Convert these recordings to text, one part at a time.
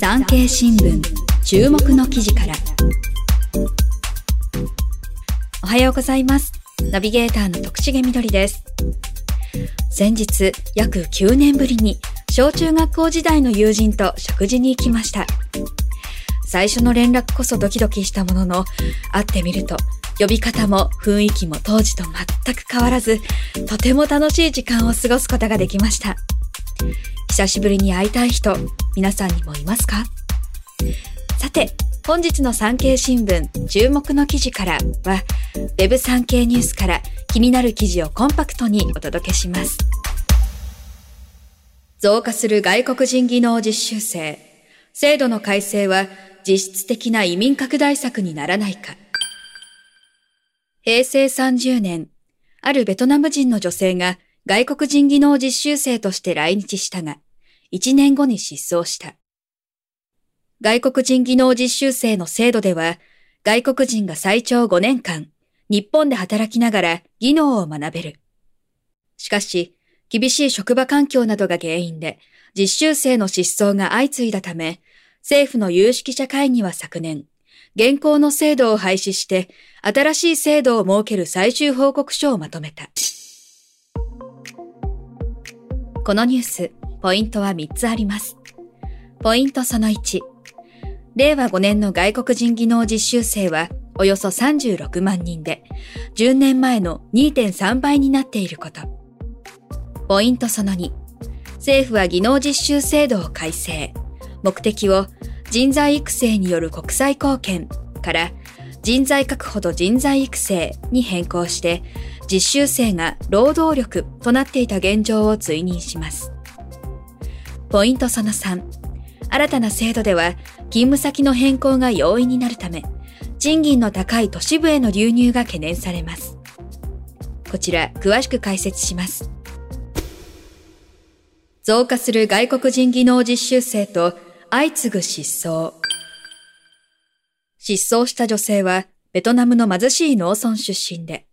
産経新聞注目の記事から。おはようございます。ナビゲーターの徳重みどりです。先日約9年ぶりに小中学校時代の友人と食事に行きました。最初の連絡こそドキドキしたものの会ってみると呼び方も雰囲気も当時と全く変わらずとても楽しい時間を過ごすことができました。久しぶりに会いたい人、皆さんにもいますか？さて、本日の産経新聞注目の記事からは、Web 産経ニュースから気になる記事をコンパクトにお届けします。増加する外国人技能実習生。制度の改正は実質的な移民拡大策にならないか。平成30年、あるベトナム人の女性が外国人技能実習生として来日したが、1年後に失踪した。外国人技能実習生の制度では、外国人が最長5年間、日本で働きながら技能を学べる。しかし、厳しい職場環境などが原因で、実習生の失踪が相次いだため、政府の有識者会議は昨年、現行の制度を廃止して、新しい制度を設ける最終報告書をまとめた。このニュース、ポイントは3つあります。ポイントその1。令和5年の外国人技能実習生はおよそ36万人で、10年前の2.3倍になっていること。ポイントその2。政府は技能実習制度を改正。目的を人材育成による国際貢献から人材確保と人材育成に変更して、実習生が労働力となっていた現状を追認します。ポイントその3。新たな制度では、勤務先の変更が容易になるため、賃金の高い都市部への流入が懸念されます。こちら、詳しく解説します。増加する外国人技能実習生と相次ぐ失踪。失踪した女性は、ベトナムの貧しい農村出身で、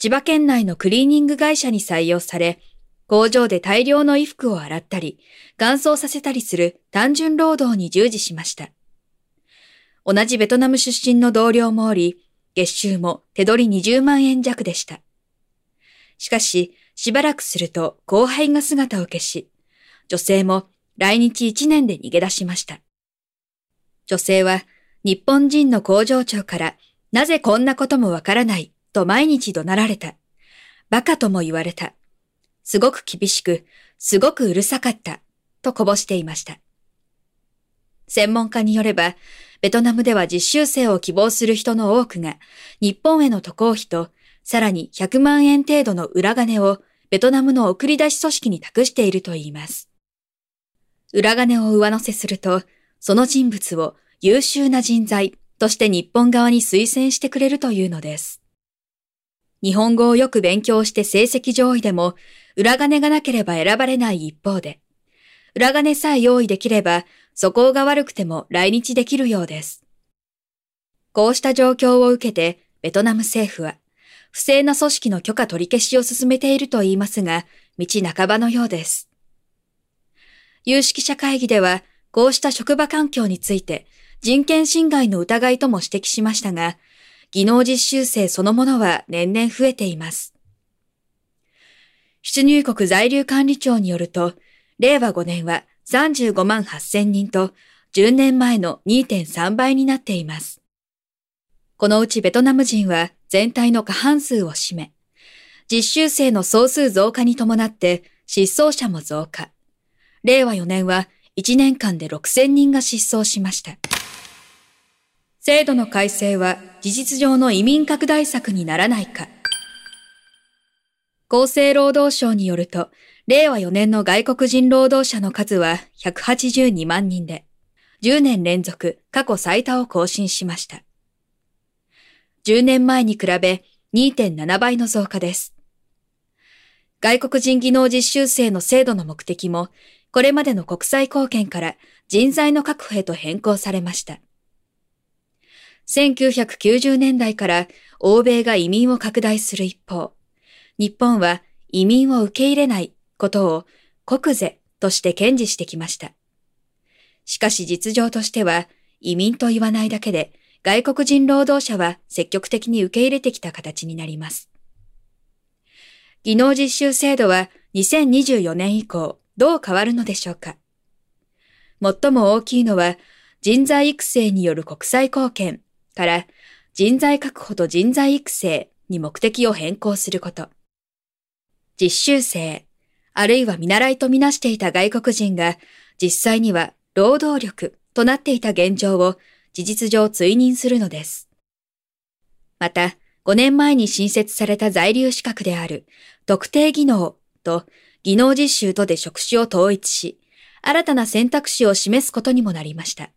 千葉県内のクリーニング会社に採用され、工場で大量の衣服を洗ったり、乾燥させたりする単純労働に従事しました。同じベトナム出身の同僚もおり、月収も手取り20万円弱でした。しかし、しばらくすると後輩が姿を消し、女性も来日1年で逃げ出しました。女性は日本人の工場長からなぜこんなこともわからないと毎日怒鳴られた。バカとも言われた。すごく厳しく、すごくうるさかった。とこぼしていました。専門家によれば、ベトナムでは実習生を希望する人の多くが、日本への渡航費と、さらに100万円程度の裏金をベトナムの送り出し組織に託しているといいます。裏金を上乗せすると、その人物を優秀な人材として日本側に推薦してくれるというのです。日本語をよく勉強して成績上位でも、裏金がなければ選ばれない一方で、裏金さえ用意できれば、素行が悪くても来日できるようです。こうした状況を受けて、ベトナム政府は、不正な組織の許可取り消しを進めていると言いますが、道半ばのようです。有識者会議では、こうした職場環境について、人権侵害の疑いとも指摘しましたが、技能実習生そのものは年々増えています。出入国在留管理庁によると、令和5年は35万8000人と、10年前の2.3倍になっています。このうちベトナム人は全体の過半数を占め、実習生の総数増加に伴って失踪者も増加。令和4年は1年間で6000人が失踪しました。制度の改正は事実上の移民拡大策にならないか。厚生労働省によると、令和4年の外国人労働者の数は182万人で、10年連続過去最多を更新しました。10年前に比べ2.7倍の増加です。外国人技能実習生の制度の目的も、これまでの国際貢献から人材の確保へと変更されました。1990年代から欧米が移民を拡大する一方、日本は移民を受け入れないことを国是として堅持してきました。しかし実情としては移民と言わないだけで外国人労働者は積極的に受け入れてきた形になります。技能実習制度は2024年以降どう変わるのでしょうか最も大きいのは人材育成による国際貢献から人材確保と人材育成に目的を変更すること。実習生、あるいは見習いとみなしていた外国人が実際には労働力となっていた現状を事実上追認するのです。また、5年前に新設された在留資格である特定技能と技能実習とで職種を統一し、新たな選択肢を示すことにもなりました。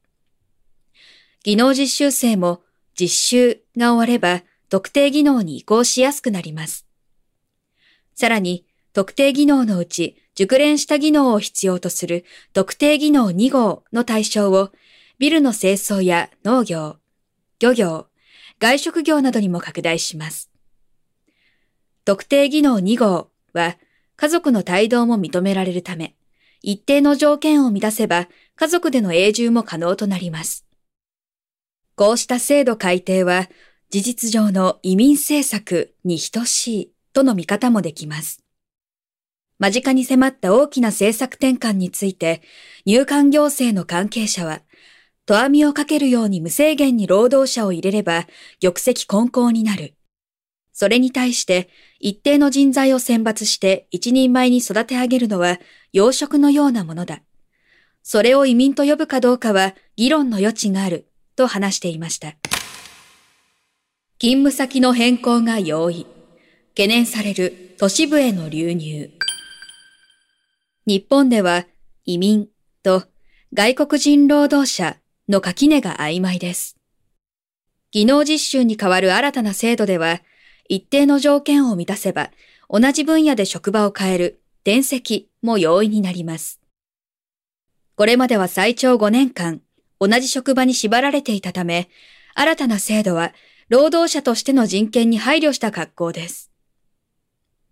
技能実習生も実習が終われば特定技能に移行しやすくなります。さらに、特定技能のうち熟練した技能を必要とする特定技能2号の対象をビルの清掃や農業、漁業、外食業などにも拡大します。特定技能2号は家族の帯同も認められるため、一定の条件を満たせば家族での永住も可能となります。こうした制度改定は事実上の移民政策に等しいとの見方もできます。間近に迫った大きな政策転換について入管行政の関係者は、と網をかけるように無制限に労働者を入れれば玉石混交になる。それに対して一定の人材を選抜して一人前に育て上げるのは養殖のようなものだ。それを移民と呼ぶかどうかは議論の余地があると話していました。勤務先の変更が容易。懸念される都市部への流入。日本では移民と外国人労働者の垣根が曖昧です。技能実習に代わる新たな制度では、一定の条件を満たせば、同じ分野で職場を変える転籍も容易になります。これまでは最長5年間、同じ職場に縛られていたため、新たな制度は労働者としての人権に配慮した格好です。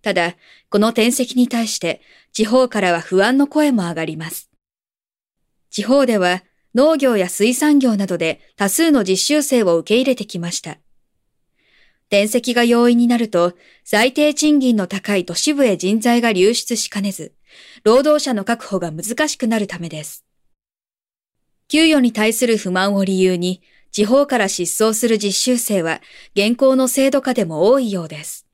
ただ、この転籍に対して地方からは不安の声も上がります。地方では農業や水産業などで多数の実習生を受け入れてきました。転籍が容易になると、最低賃金の高い都市部へ人材が流出しかねず、労働者の確保が難しくなるためです。給与に対する不満を理由に、地方から失踪する実習生は現行の制度下でも多いようです。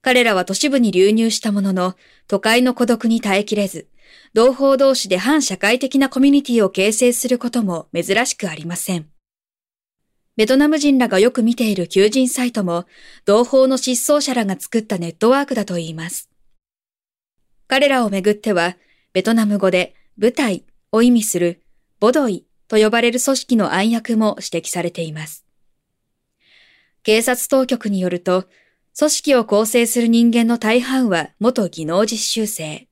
彼らは都市部に流入したものの、都会の孤独に耐えきれず、同胞同士で反社会的なコミュニティを形成することも珍しくありません。ベトナム人らがよく見ている求人サイトも、同胞の失踪者らが作ったネットワークだといいます。彼らをめぐっては、ベトナム語で舞台を意味するボドイと呼ばれる組織の暗躍も指摘されています。警察当局によると、組織を構成する人間の大半は元技能実習生。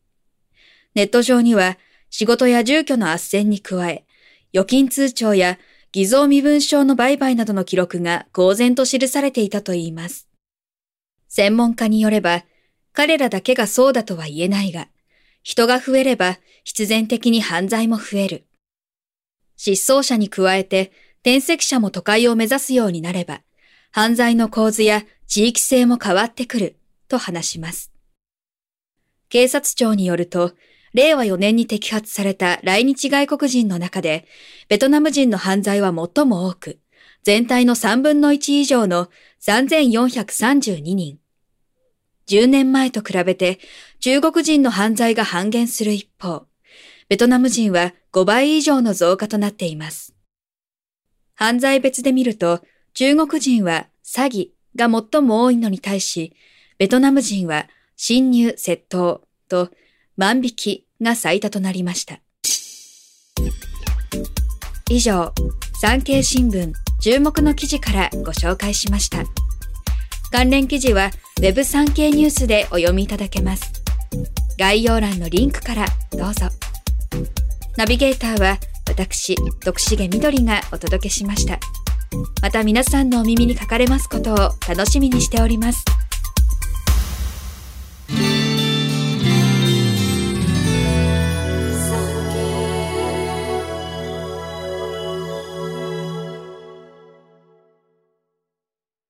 ネット上には仕事や住居の斡旋に加え、預金通帳や偽造身分証の売買などの記録が公然と記されていたといいます。専門家によれば、彼らだけがそうだとは言えないが、人が増えれば必然的に犯罪も増える。失踪者に加えて転籍者も都会を目指すようになれば、犯罪の構図や地域性も変わってくると話します。警察庁によると、令和4年に摘発された来日外国人の中で、ベトナム人の犯罪は最も多く、全体の3分の1以上の3432人。10年前と比べて中国人の犯罪が半減する一方、ベトナム人は5倍以上の増加となっています。犯罪別で見ると、中国人は詐欺が最も多いのに対し、ベトナム人は侵入窃盗と万引きが最多となりました。以上、産経新聞注目の記事からご紹介しました。関連記事は Web 産経ニュースでお読みいただけます。概要欄のリンクからどうぞ。ナビゲーターは私、徳重みどりがお届けしました。また皆さんのお耳にかかれますことを楽しみにしております。